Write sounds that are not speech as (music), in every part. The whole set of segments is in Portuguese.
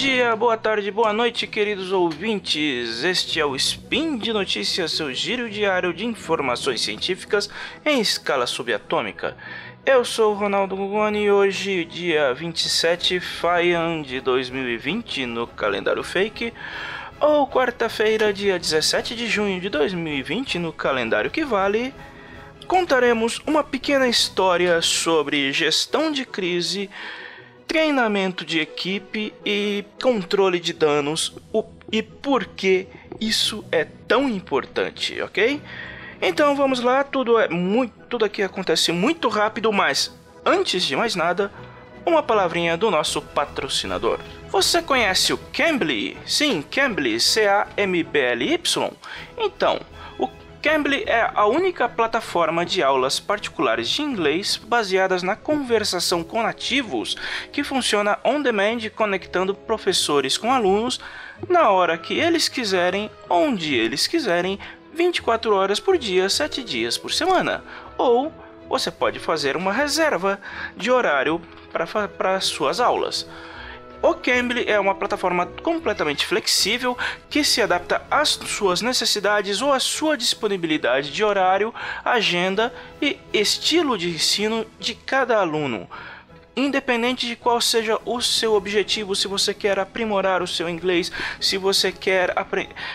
dia, boa tarde, boa noite, queridos ouvintes. Este é o Spin de Notícias, seu giro diário de informações científicas em escala subatômica. Eu sou o Ronaldo Gugoni e hoje, dia 27 Faian de 2020, no calendário fake, ou quarta-feira, dia 17 de junho de 2020, no calendário que vale, contaremos uma pequena história sobre gestão de crise treinamento de equipe e controle de danos o, e por que isso é tão importante, ok? Então vamos lá, tudo é muito, tudo aqui acontece muito rápido, mas antes de mais nada, uma palavrinha do nosso patrocinador. Você conhece o Cambly? Sim, Cambly, C-A-M-B-L-Y. Então, Cambly é a única plataforma de aulas particulares de inglês baseadas na conversação com nativos que funciona on demand conectando professores com alunos na hora que eles quiserem, onde eles quiserem, 24 horas por dia, 7 dias por semana. Ou você pode fazer uma reserva de horário para suas aulas. O Cambly é uma plataforma completamente flexível que se adapta às suas necessidades ou à sua disponibilidade de horário, agenda e estilo de ensino de cada aluno. Independente de qual seja o seu objetivo, se você quer aprimorar o seu inglês, se você quer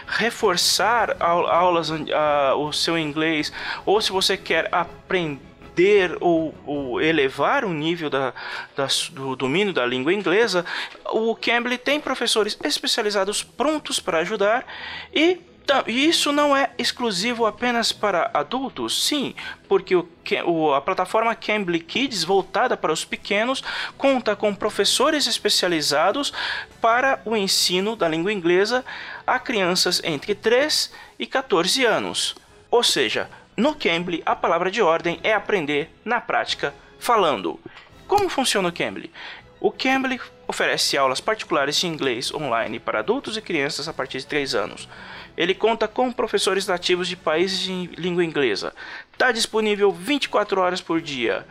reforçar aulas, uh, o seu inglês, ou se você quer aprender aprender ou, ou elevar o nível da, da, do domínio da língua inglesa, o Cambly tem professores especializados prontos para ajudar e isso não é exclusivo apenas para adultos, sim, porque o, a plataforma Cambly Kids, voltada para os pequenos, conta com professores especializados para o ensino da língua inglesa a crianças entre 3 e 14 anos. Ou seja, no Cambly, a palavra de ordem é aprender na prática falando. Como funciona o Cambly? O Cambly oferece aulas particulares de inglês online para adultos e crianças a partir de 3 anos. Ele conta com professores nativos de países de língua inglesa. Está disponível 24 horas por dia.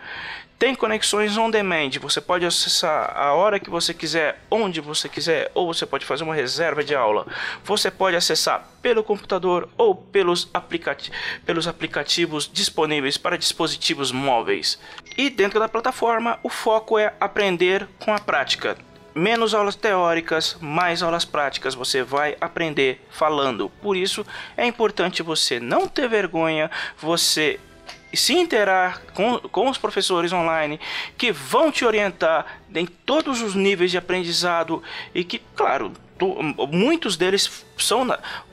Tem conexões on demand, você pode acessar a hora que você quiser, onde você quiser, ou você pode fazer uma reserva de aula. Você pode acessar pelo computador ou pelos, aplicati pelos aplicativos disponíveis para dispositivos móveis. E dentro da plataforma, o foco é aprender com a prática. Menos aulas teóricas, mais aulas práticas, você vai aprender falando. Por isso é importante você não ter vergonha, você se interar com, com os professores online que vão te orientar em todos os níveis de aprendizado e que, claro, tu, muitos deles são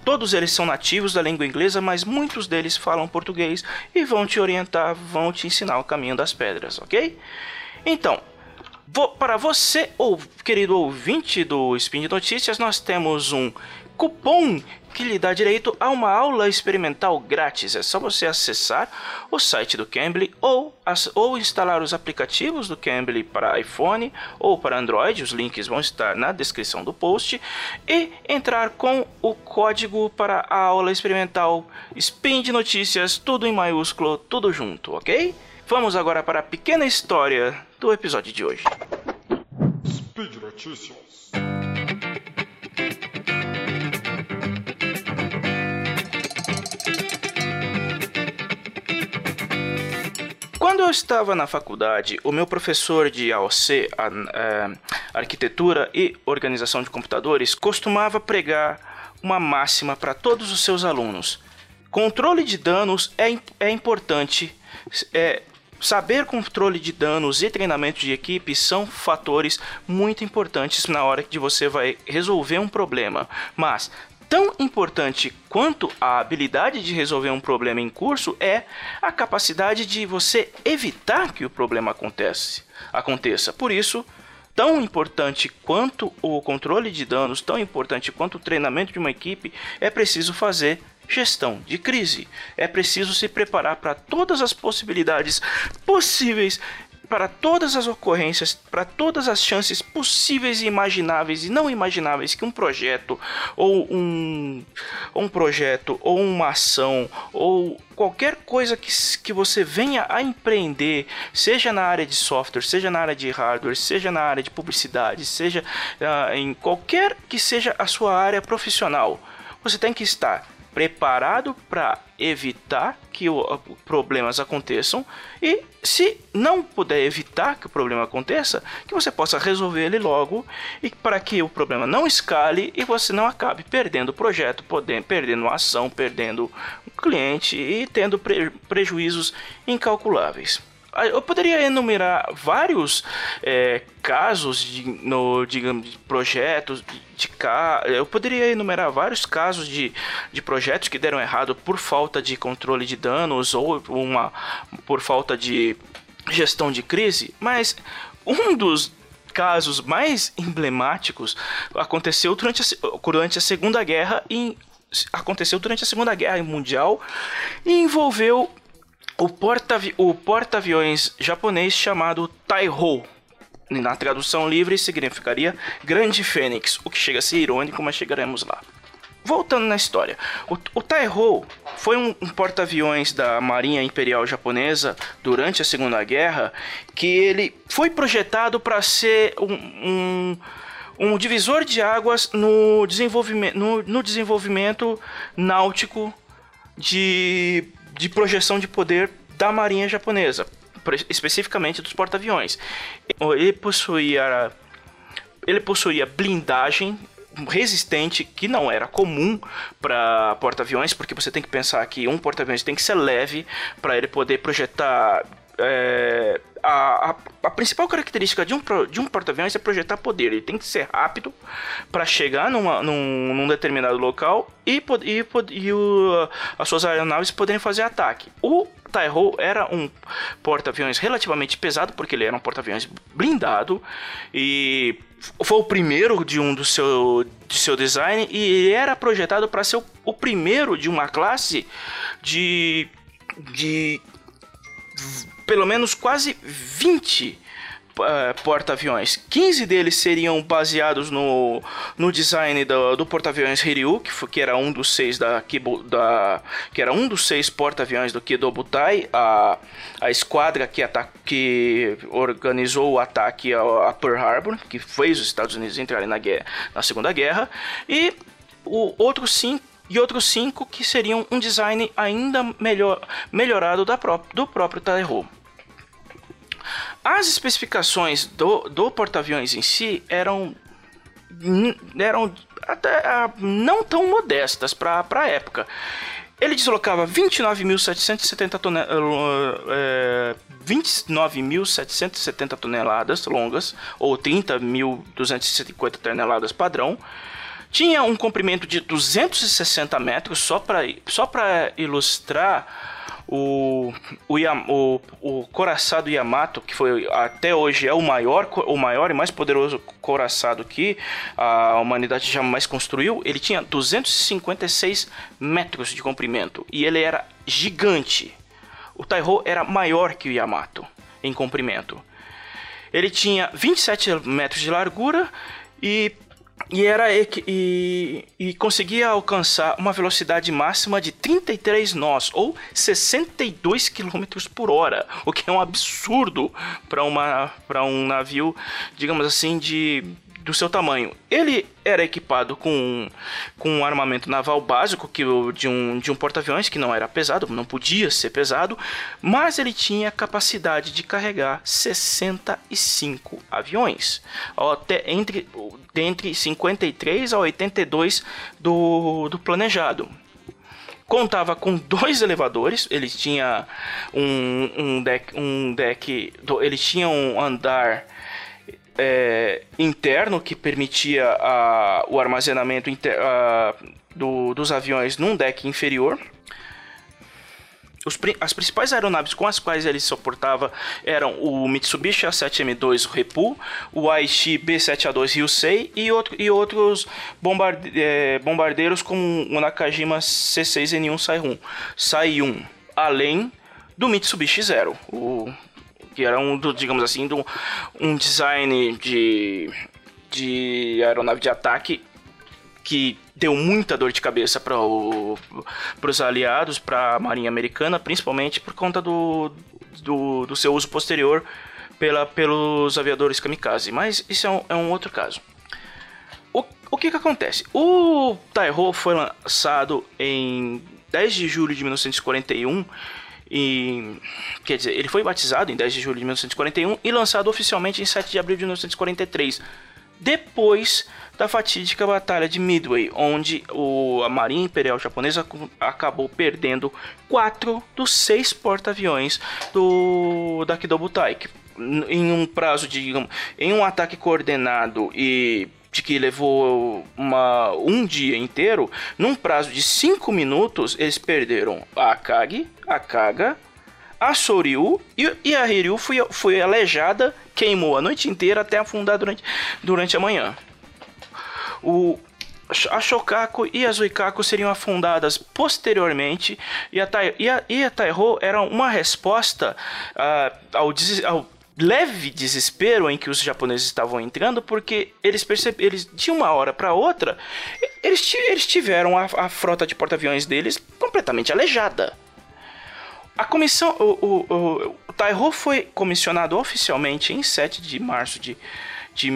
todos eles são nativos da língua inglesa, mas muitos deles falam português e vão te orientar, vão te ensinar o caminho das pedras, ok? Então, para você, ou querido ouvinte do Spin de Notícias, nós temos um cupom que lhe dá direito a uma aula experimental grátis. É só você acessar o site do Cambly ou, ou instalar os aplicativos do Cambly para iPhone ou para Android. Os links vão estar na descrição do post. E entrar com o código para a aula experimental Spin de Notícias, tudo em maiúsculo, tudo junto, ok? Vamos agora para a pequena história do episódio de hoje. Speed Notícias. Eu estava na faculdade, o meu professor de AOC, a, a, é, Arquitetura e Organização de Computadores, costumava pregar uma máxima para todos os seus alunos. Controle de danos é, é importante. É, saber controle de danos e treinamento de equipe são fatores muito importantes na hora que você vai resolver um problema. Mas tão importante quanto a habilidade de resolver um problema em curso é a capacidade de você evitar que o problema acontece, aconteça. Por isso, tão importante quanto o controle de danos, tão importante quanto o treinamento de uma equipe, é preciso fazer gestão de crise. É preciso se preparar para todas as possibilidades possíveis para todas as ocorrências, para todas as chances possíveis e imagináveis e não imagináveis que um projeto ou um, um projeto ou uma ação ou qualquer coisa que, que você venha a empreender, seja na área de software, seja na área de hardware, seja na área de publicidade, seja uh, em qualquer que seja a sua área profissional, você tem que estar preparado para evitar que o, problemas aconteçam e se não puder evitar que o problema aconteça, que você possa resolver ele logo e para que o problema não escale e você não acabe perdendo o projeto, podendo, perdendo a ação, perdendo o cliente e tendo pre, prejuízos incalculáveis. Ah, eu poderia enumerar vários é, casos de, no, digamos, de projetos de, de eu poderia enumerar vários casos de, de projetos que deram errado por falta de controle de danos ou uma por falta de gestão de crise, mas um dos casos mais emblemáticos aconteceu durante a, durante a Segunda Guerra e aconteceu durante a Segunda Guerra Mundial e envolveu o porta-aviões o porta japonês chamado Taiho. Na tradução livre significaria Grande Fênix, o que chega a ser irônico, mas chegaremos lá. Voltando na história, o, o Taiho foi um, um porta-aviões da Marinha Imperial Japonesa durante a Segunda Guerra que ele foi projetado para ser um, um, um, divisor de águas no desenvolvimento, no, no desenvolvimento náutico de de projeção de poder da marinha japonesa, especificamente dos porta-aviões. Ele possuía ele possuía blindagem resistente que não era comum para porta-aviões, porque você tem que pensar que um porta-aviões tem que ser leve para ele poder projetar é, a, a, a, principal característica de um, de um porta-aviões é projetar poder. Ele tem que ser rápido para chegar numa, num, num, determinado local e, e, e o, as suas aeronaves poderem fazer ataque. O Taiho era um porta-aviões relativamente pesado, porque ele era um porta-aviões blindado e foi o primeiro de um do seu, de seu design e era projetado para ser o, o primeiro de uma classe de, de pelo menos quase 20 uh, eh, porta-aviões. 15 deles seriam baseados no, no design do, do porta-aviões Hiryu, que, foi, que era um dos seis da, da que era um dos seis porta-aviões do Kido Butai, a, a esquadra que, que organizou o ataque a, a Pearl Harbor, que fez os Estados Unidos entrarem na, guerra, na Segunda Guerra, e o outro cinco e outros cinco que seriam um design ainda melhor, melhorado pró do próprio Taiho. As especificações do, do porta-aviões em si eram eram até ah, não tão modestas para a época. Ele deslocava 29.770 toneladas, é, 29.770 toneladas longas, ou 30.250 toneladas padrão. Tinha um comprimento de 260 metros, só para só ilustrar o, o, o, o coraçado Yamato, que foi até hoje é o maior, o maior e mais poderoso coraçado que a humanidade jamais construiu, ele tinha 256 metros de comprimento e ele era gigante. O Taiho era maior que o Yamato em comprimento. Ele tinha 27 metros de largura e e era e, e conseguia alcançar uma velocidade máxima de 33 nós ou 62 km por hora, o que é um absurdo para um navio, digamos assim, de do seu tamanho. Ele era equipado com, com um armamento naval básico que de um, de um porta-aviões que não era pesado, não podia ser pesado, mas ele tinha capacidade de carregar 65 aviões, até entre, entre 53 a 82 do, do planejado contava com dois elevadores, ele tinha um, um deck, um deck, ele tinha um andar é, interno que permitia a, o armazenamento inter, a, do, dos aviões num deck inferior. Os, as principais aeronaves com as quais ele suportava eram o Mitsubishi A7M2 Repu, o Aichi B7A2 Ryusei e, outro, e outros bombarde, é, bombardeiros como o Nakajima C6N1 Sai-1, além do Mitsubishi Zero, o que era um, do, digamos assim, do, um design de, de aeronave de ataque que deu muita dor de cabeça para os aliados, para a Marinha Americana, principalmente por conta do, do, do, seu uso posterior pela, pelos aviadores kamikaze. Mas isso é um, é um outro caso. O, o que, que acontece? O Taiho foi lançado em 10 de julho de 1941 quer dizer, ele foi batizado em 10 de julho de 1941 e lançado oficialmente em 7 de abril de 1943, depois da fatídica Batalha de Midway, onde o, a Marinha Imperial Japonesa acabou perdendo quatro dos seis porta-aviões do da Kidobutai, em um prazo de, em um ataque coordenado e de que levou uma, um dia inteiro, num prazo de 5 minutos, eles perderam a Akagi, a Kaga, a Soryu e, e a Hiryu foi, foi aleijada, queimou a noite inteira até afundar durante, durante a manhã. O, a Shokaku e a Zuikaku seriam afundadas posteriormente e a, tai, e a, e a Taiho era uma resposta uh, ao, ao leve desespero em que os japoneses estavam entrando, porque eles perceberam, eles de uma hora para outra, eles, eles tiveram a, a frota de porta-aviões deles completamente aleijada. A comissão, o, o, o, o Taiho foi comissionado oficialmente em 7 de março de, de,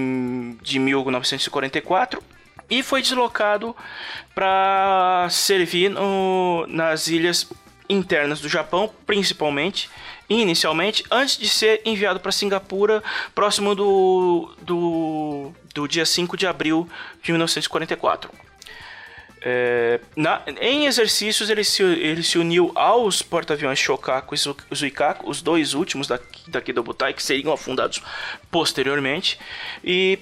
de 1944 e foi deslocado para servir no, nas ilhas internas do Japão, principalmente, inicialmente, antes de ser enviado para Singapura, próximo do, do, do dia 5 de abril de 1944. É, na, em exercícios, ele se, ele se uniu aos porta-aviões Shokaku e Zuikaku, os dois últimos daqui, daqui do Butai, que seriam afundados posteriormente, e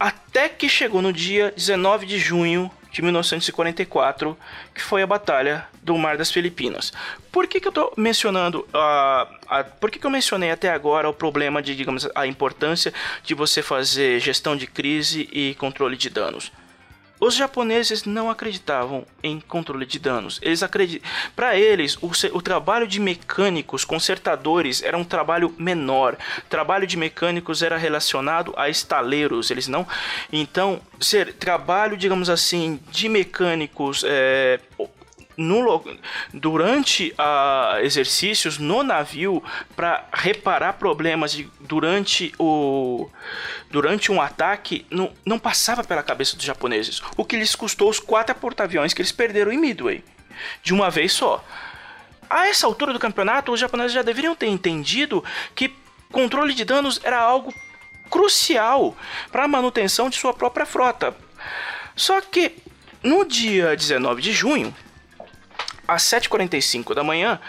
até que chegou no dia 19 de junho de 1944, que foi a Batalha do Mar das Filipinas. Por que, que eu estou mencionando a, a, por que, que eu mencionei até agora o problema de, digamos, a importância de você fazer gestão de crise e controle de danos? Os japoneses não acreditavam em controle de danos. Eles acredit... Para eles, o, o, trabalho de mecânicos, consertadores, era um trabalho menor. Trabalho de mecânicos era relacionado a estaleiros. Eles não. Então, ser trabalho, digamos assim, de mecânicos é, no, durante a exercícios no navio para reparar problemas de, durante o durante um ataque não, não passava pela cabeça dos japoneses, o que lhes custou os quatro porta-aviões que eles perderam em Midway de uma vez só. A essa altura do campeonato, os japoneses já deveriam ter entendido que controle de danos era algo crucial para a manutenção de sua própria frota. Só que no dia 19 de junho, às 7h45 da manhã,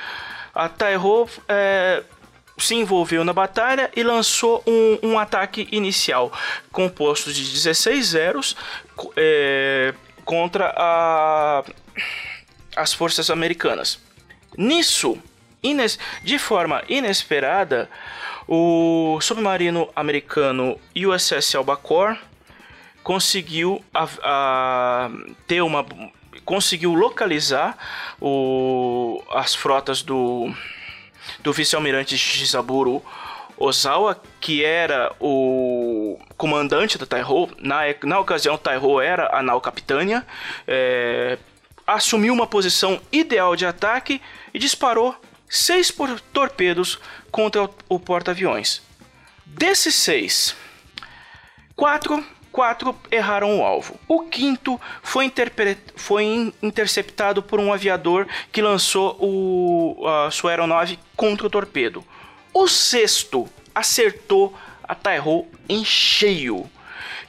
a Taiho é, se envolveu na batalha e lançou um, um ataque inicial composto de 16 zeros é, contra a, as forças americanas. Nisso, de forma inesperada, o submarino americano USS Albacore conseguiu a, a, ter uma conseguiu localizar o, as frotas do, do vice-almirante Shizaburo Ozawa, que era o comandante da Taiho. Na, na ocasião, Taiho era a nau capitânia. É, assumiu uma posição ideal de ataque e disparou seis torpedos contra o, o porta-aviões. Desses seis, quatro quatro erraram o alvo. O quinto foi, foi interceptado por um aviador que lançou o, a sua aeronave contra o torpedo. O sexto acertou a Taiho em cheio.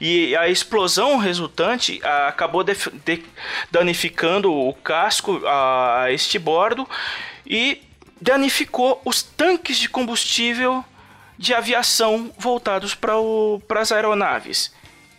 E a explosão resultante acabou de, de, danificando o casco a este bordo e danificou os tanques de combustível de aviação voltados para as aeronaves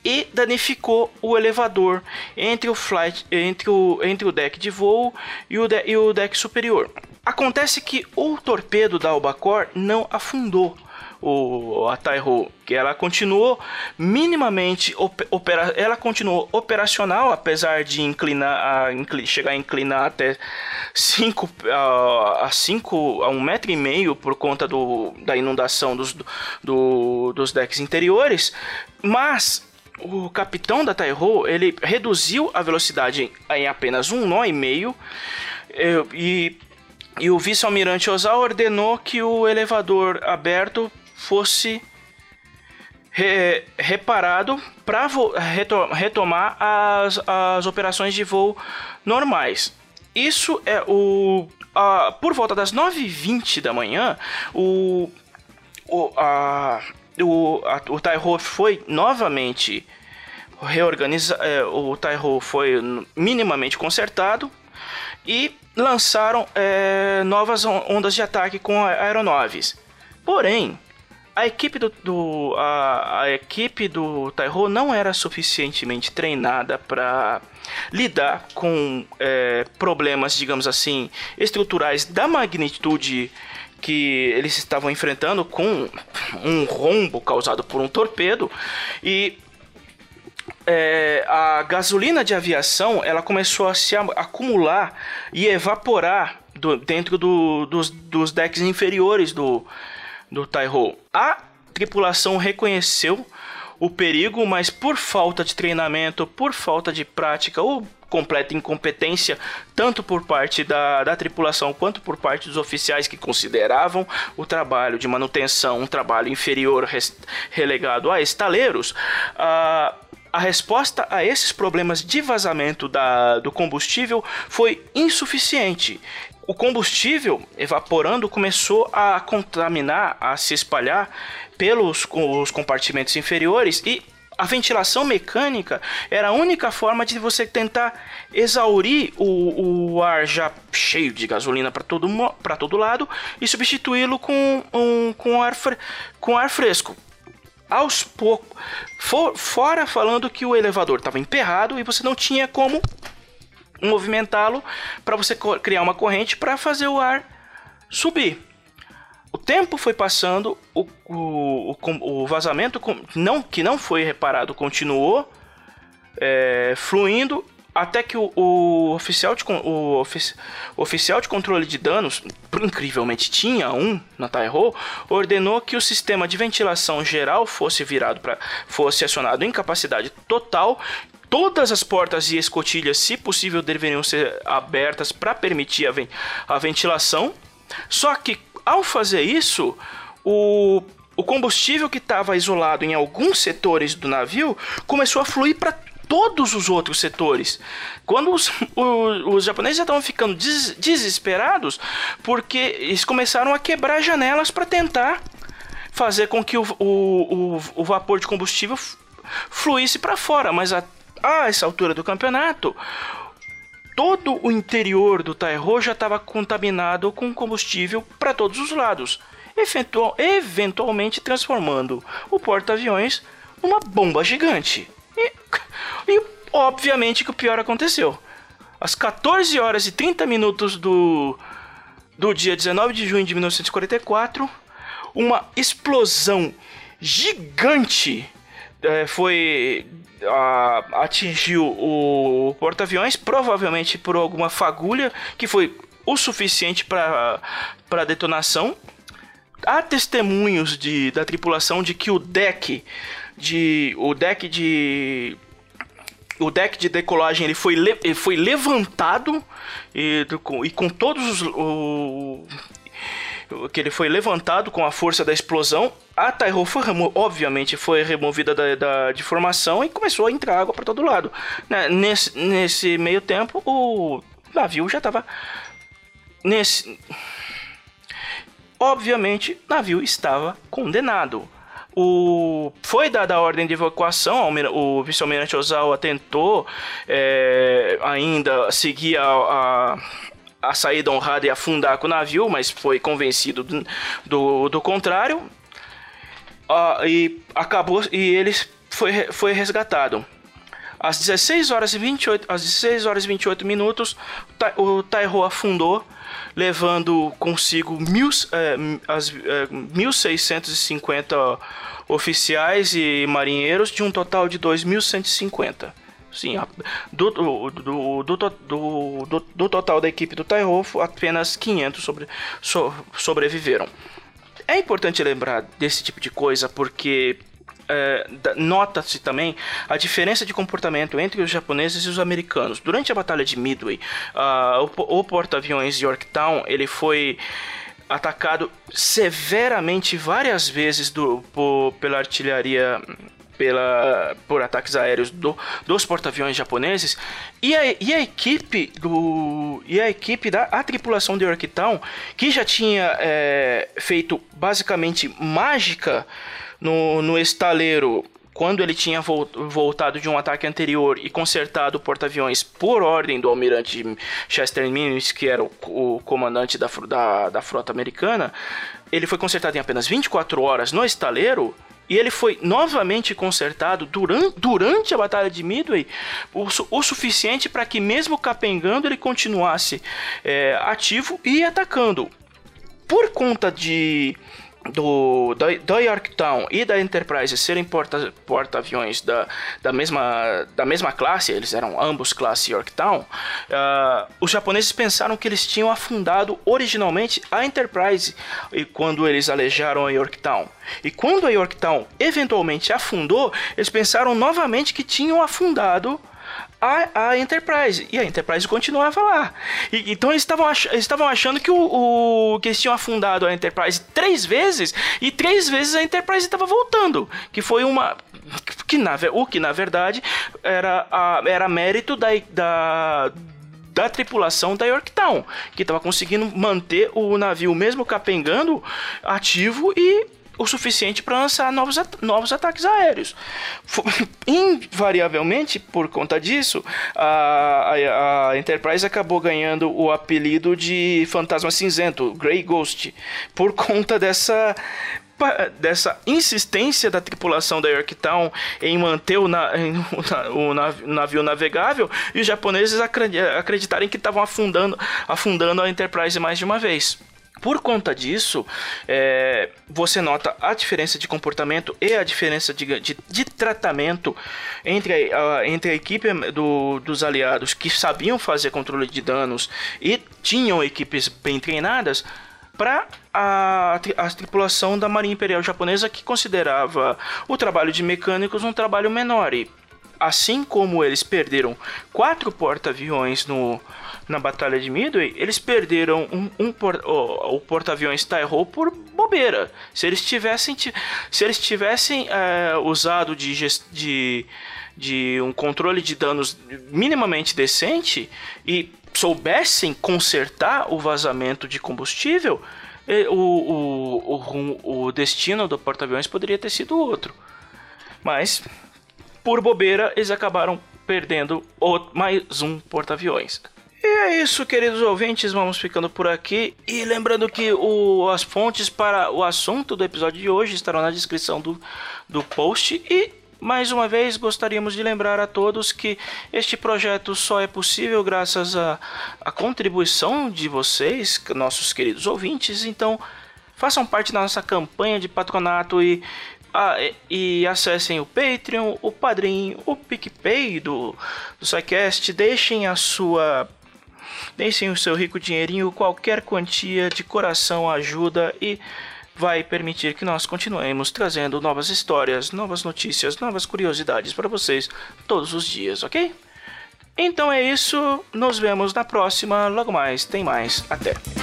e danificou o elevador entre o, flight, entre o, entre o deck de voo e o, de, e o deck superior. Acontece que o torpedo da Albacore não afundou. o, a Taiho, que ela continuou minimamente opera, ela continuou operacional, apesar de inclinar, a, chegar a inclinar até 5 a 5 a um metro e meio por conta do, da inundação dos, do, dos decks interiores, mas o capitão da Taiho ele reduziu a velocidade em apenas um nó e meio e, e o vice-almirante Ozawa ordenou que o elevador aberto fosse re, reparado para retomar as, as operações de voo normais. Isso é o. A, por volta das 9h20 da manhã, o, o, a, o, a, o Taiho foi novamente reorganizado. É, o Taiho foi minimamente consertado e lançaram é, novas ondas de ataque com aeronaves. Porém, a equipe do, do a, a, equipe do Taiho não era suficientemente treinada para lidar com é, problemas, digamos assim, estruturais da magnitude que eles estavam enfrentando com um rombo causado por um torpedo e é, a gasolina de aviação ela começou a se acumular e evaporar do, dentro do, dos, dos decks inferiores do, do Taiho. A tripulação reconheceu o perigo, mas por falta de treinamento, por falta de prática ou completa incompetência, tanto por parte da, da tripulação quanto por parte dos oficiais que consideravam o trabalho de manutenção um trabalho inferior relegado a estaleiros, a, a resposta a esses problemas de vazamento da, do combustível foi insuficiente. O combustível evaporando começou a contaminar, a se espalhar pelos os compartimentos inferiores e a ventilação mecânica era a única forma de você tentar exaurir o, o ar já cheio de gasolina para todo, todo lado e substituí-lo com, um, com, ar, com ar fresco. Aos poucos, for, fora falando que o elevador estava emperrado e você não tinha como movimentá-lo para você criar uma corrente para fazer o ar subir. O tempo foi passando, o, o, o, vazamento não, que não foi reparado continuou é, fluindo até que o, o oficial de, o, o, oficial de controle de danos, incrivelmente tinha um na Taiho, ordenou que o sistema de ventilação geral fosse virado para fosse acionado em capacidade total Todas as portas e escotilhas, se possível, deveriam ser abertas para permitir a, ven a ventilação. Só que ao fazer isso, o, o combustível que estava isolado em alguns setores do navio começou a fluir para todos os outros setores. Quando os, os, os japoneses já estavam ficando des, desesperados, porque eles começaram a quebrar janelas para tentar fazer com que o, o, o, o vapor de combustível fluísse para fora, mas a, a essa altura do campeonato, todo o interior do Taiho já estava contaminado com combustível para todos os lados, eventual, eventualmente transformando o porta-aviões numa bomba gigante. E, e obviamente que o pior aconteceu. Às 14 horas e 30 minutos do, do dia 19 de junho de 1944, uma explosão gigante é, foi a, atingiu o porta-aviões, provavelmente por alguma fagulha que foi o suficiente para a detonação. Há testemunhos de, da tripulação de que o deck de o deck de o deck de decolagem ele foi, le, foi levantado e, e com todos os o, que ele foi levantado com a força da explosão. A Taiho foi obviamente foi removida da, da, de formação e começou a entrar água para todo lado. Né, nesse, nesse meio tempo, o navio já estava nesse obviamente o navio estava condenado. O, foi dada a ordem de evacuação, o vice-almirante Ozawa tentou é, ainda seguir a, a, a saída honrada e afundar com o navio, mas foi convencido do, do, do contrário. Uh, e acabou e ele foi, foi resgatado. Às 16 horas e 28, às 16 horas e 28 minutos, o Taiho afundou, levando consigo mil, é, as, é, 1.650 oficiais e marinheiros, de um total de 2.150. Sim, do, do, do, do, total da equipe do Taiho, apenas 500 sobre, so, sobreviveram. É importante lembrar desse tipo de coisa porque é, nota-se também a diferença de comportamento entre os japoneses e os americanos. Durante a Batalha de Midway, uh, o, o porta-aviões Yorktown ele foi atacado severamente várias vezes do, por, pela artilharia pela, por ataques aéreos do, dos porta-aviões japoneses e a, e a equipe do e a equipe da a tripulação de Yorktown que já tinha é, feito basicamente mágica no, no estaleiro quando ele tinha voltado de um ataque anterior e consertado porta-aviões por ordem do almirante Chester Nimitz, que era o, o comandante da, da, da, frota americana, ele foi consertado em apenas 24 horas no estaleiro. E ele foi novamente consertado durante, durante a Batalha de Midway o, o suficiente para que, mesmo capengando, ele continuasse é, ativo e atacando. Por conta de do, da, da Yorktown e da Enterprise serem porta-aviões porta da, da, mesma, da mesma classe, eles eram ambos classe Yorktown, uh, os japoneses pensaram que eles tinham afundado originalmente a Enterprise quando eles alejaram a Yorktown. E quando a Yorktown eventualmente afundou, eles pensaram novamente que tinham afundado a, a Enterprise. E a Enterprise continuava lá. E, então eles estavam ach, achando que, o, o, que eles tinham afundado a Enterprise três vezes e três vezes a Enterprise estava voltando. Que foi uma. Que na, o que na verdade era, a, era mérito da, da da tripulação da Yorktown, que estava conseguindo manter o navio mesmo capengando ativo e o suficiente para lançar novos, at novos ataques aéreos. (laughs) Invariavelmente, por conta disso, a, a, a, Enterprise acabou ganhando o apelido de Fantasma Cinzento, Grey Ghost, por conta dessa dessa insistência da tripulação da Yorktown em manter o, na, (laughs) o, navio navegável e os japoneses acreditarem que estavam afundando, afundando a Enterprise mais de uma vez. Por conta disso, é, você nota a diferença de comportamento e a diferença de, de, de tratamento entre a, entre a equipe do, dos aliados que sabiam fazer controle de danos e tinham equipes bem treinadas para a, a tripulação da Marinha Imperial Japonesa que considerava o trabalho de mecânicos um trabalho menor e assim como eles perderam quatro porta-aviões no na Batalha de Midway, eles perderam um, um por, o, o porta-aviões Taiho por bobeira. Se eles tivessem, se eles tivessem é, usado de, de, de um controle de danos minimamente decente e soubessem consertar o vazamento de combustível, o, o, o, o destino do porta-aviões poderia ter sido outro. Mas, por bobeira, eles acabaram perdendo mais um porta-aviões. E é isso, queridos ouvintes, vamos ficando por aqui. E lembrando que o, as fontes para o assunto do episódio de hoje estarão na descrição do, do post. E mais uma vez gostaríamos de lembrar a todos que este projeto só é possível graças à contribuição de vocês, nossos queridos ouvintes. Então façam parte da nossa campanha de patronato e ah, e, acessem o Patreon, o Padrim, o PicPay do, do SciCast, deixem a sua Deixem o seu rico dinheirinho, qualquer quantia de coração ajuda e vai permitir que nós continuemos trazendo novas histórias, novas notícias, novas curiosidades para vocês todos os dias, ok? Então é isso, nos vemos na próxima, logo mais, tem mais, até!